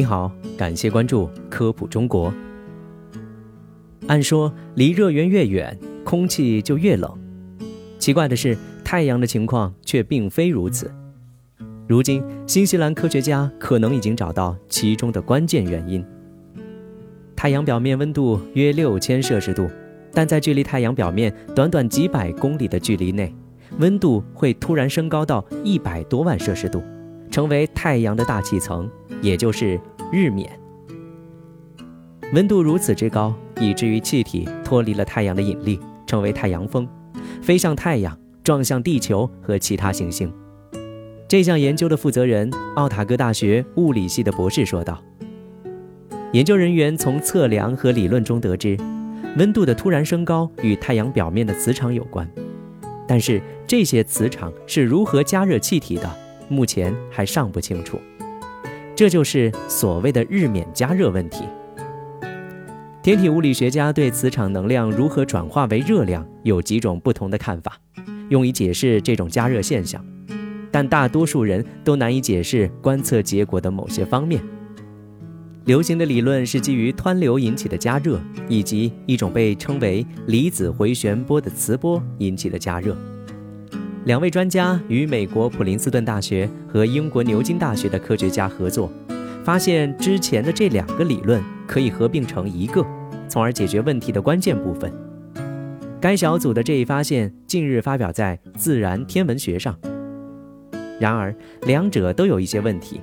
你好，感谢关注科普中国。按说离热源越远，空气就越冷。奇怪的是，太阳的情况却并非如此。如今，新西兰科学家可能已经找到其中的关键原因。太阳表面温度约六千摄氏度，但在距离太阳表面短短几百公里的距离内，温度会突然升高到一百多万摄氏度。成为太阳的大气层，也就是日冕。温度如此之高，以至于气体脱离了太阳的引力，成为太阳风，飞向太阳，撞向地球和其他行星。这项研究的负责人，奥塔哥大学物理系的博士说道：“研究人员从测量和理论中得知，温度的突然升高与太阳表面的磁场有关，但是这些磁场是如何加热气体的？”目前还尚不清楚，这就是所谓的日冕加热问题。天体物理学家对磁场能量如何转化为热量有几种不同的看法，用以解释这种加热现象，但大多数人都难以解释观测结果的某些方面。流行的理论是基于湍流引起的加热，以及一种被称为离子回旋波的磁波引起的加热。两位专家与美国普林斯顿大学和英国牛津大学的科学家合作，发现之前的这两个理论可以合并成一个，从而解决问题的关键部分。该小组的这一发现近日发表在《自然天文学》上。然而，两者都有一些问题：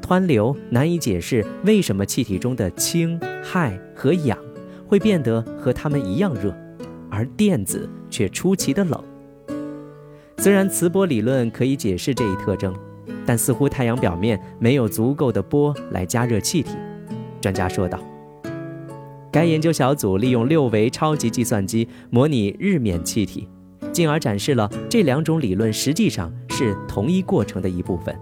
湍流难以解释为什么气体中的氢、氦和氧会变得和它们一样热，而电子却出奇的冷。虽然磁波理论可以解释这一特征，但似乎太阳表面没有足够的波来加热气体。专家说道。该研究小组利用六维超级计算机模拟日冕气体，进而展示了这两种理论实际上是同一过程的一部分。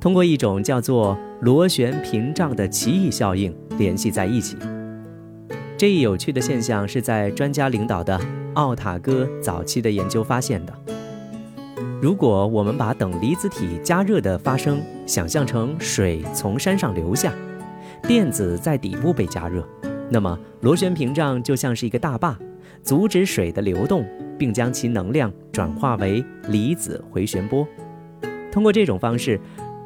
通过一种叫做螺旋屏障的奇异效应联系在一起。这一有趣的现象是在专家领导的奥塔哥早期的研究发现的。如果我们把等离子体加热的发生想象成水从山上流下，电子在底部被加热，那么螺旋屏障就像是一个大坝，阻止水的流动，并将其能量转化为离子回旋波。通过这种方式，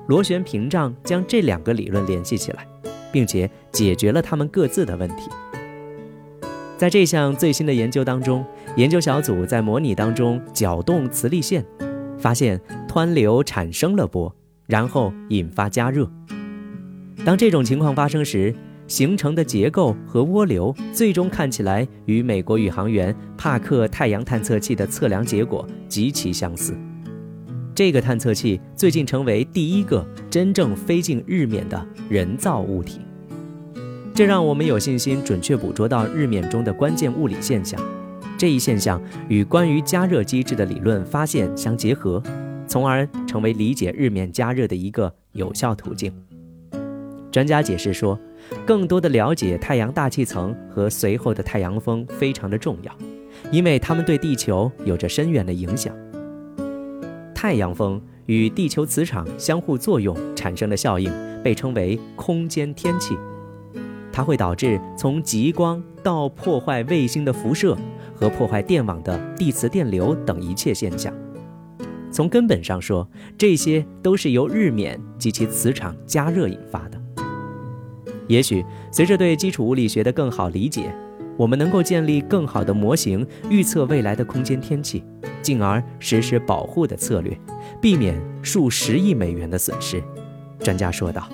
螺旋屏障将这两个理论联系起来，并且解决了它们各自的问题。在这项最新的研究当中，研究小组在模拟当中搅动磁力线。发现湍流产生了波，然后引发加热。当这种情况发生时，形成的结构和涡流最终看起来与美国宇航员帕克太阳探测器的测量结果极其相似。这个探测器最近成为第一个真正飞进日冕的人造物体，这让我们有信心准确捕捉到日冕中的关键物理现象。这一现象与关于加热机制的理论发现相结合，从而成为理解日冕加热的一个有效途径。专家解释说，更多的了解太阳大气层和随后的太阳风非常的重要，因为它们对地球有着深远的影响。太阳风与地球磁场相互作用产生的效应被称为空间天气，它会导致从极光到破坏卫星的辐射。和破坏电网的地磁电流等一切现象，从根本上说，这些都是由日冕及其磁场加热引发的。也许随着对基础物理学的更好理解，我们能够建立更好的模型，预测未来的空间天气，进而实施保护的策略，避免数十亿美元的损失。专家说道。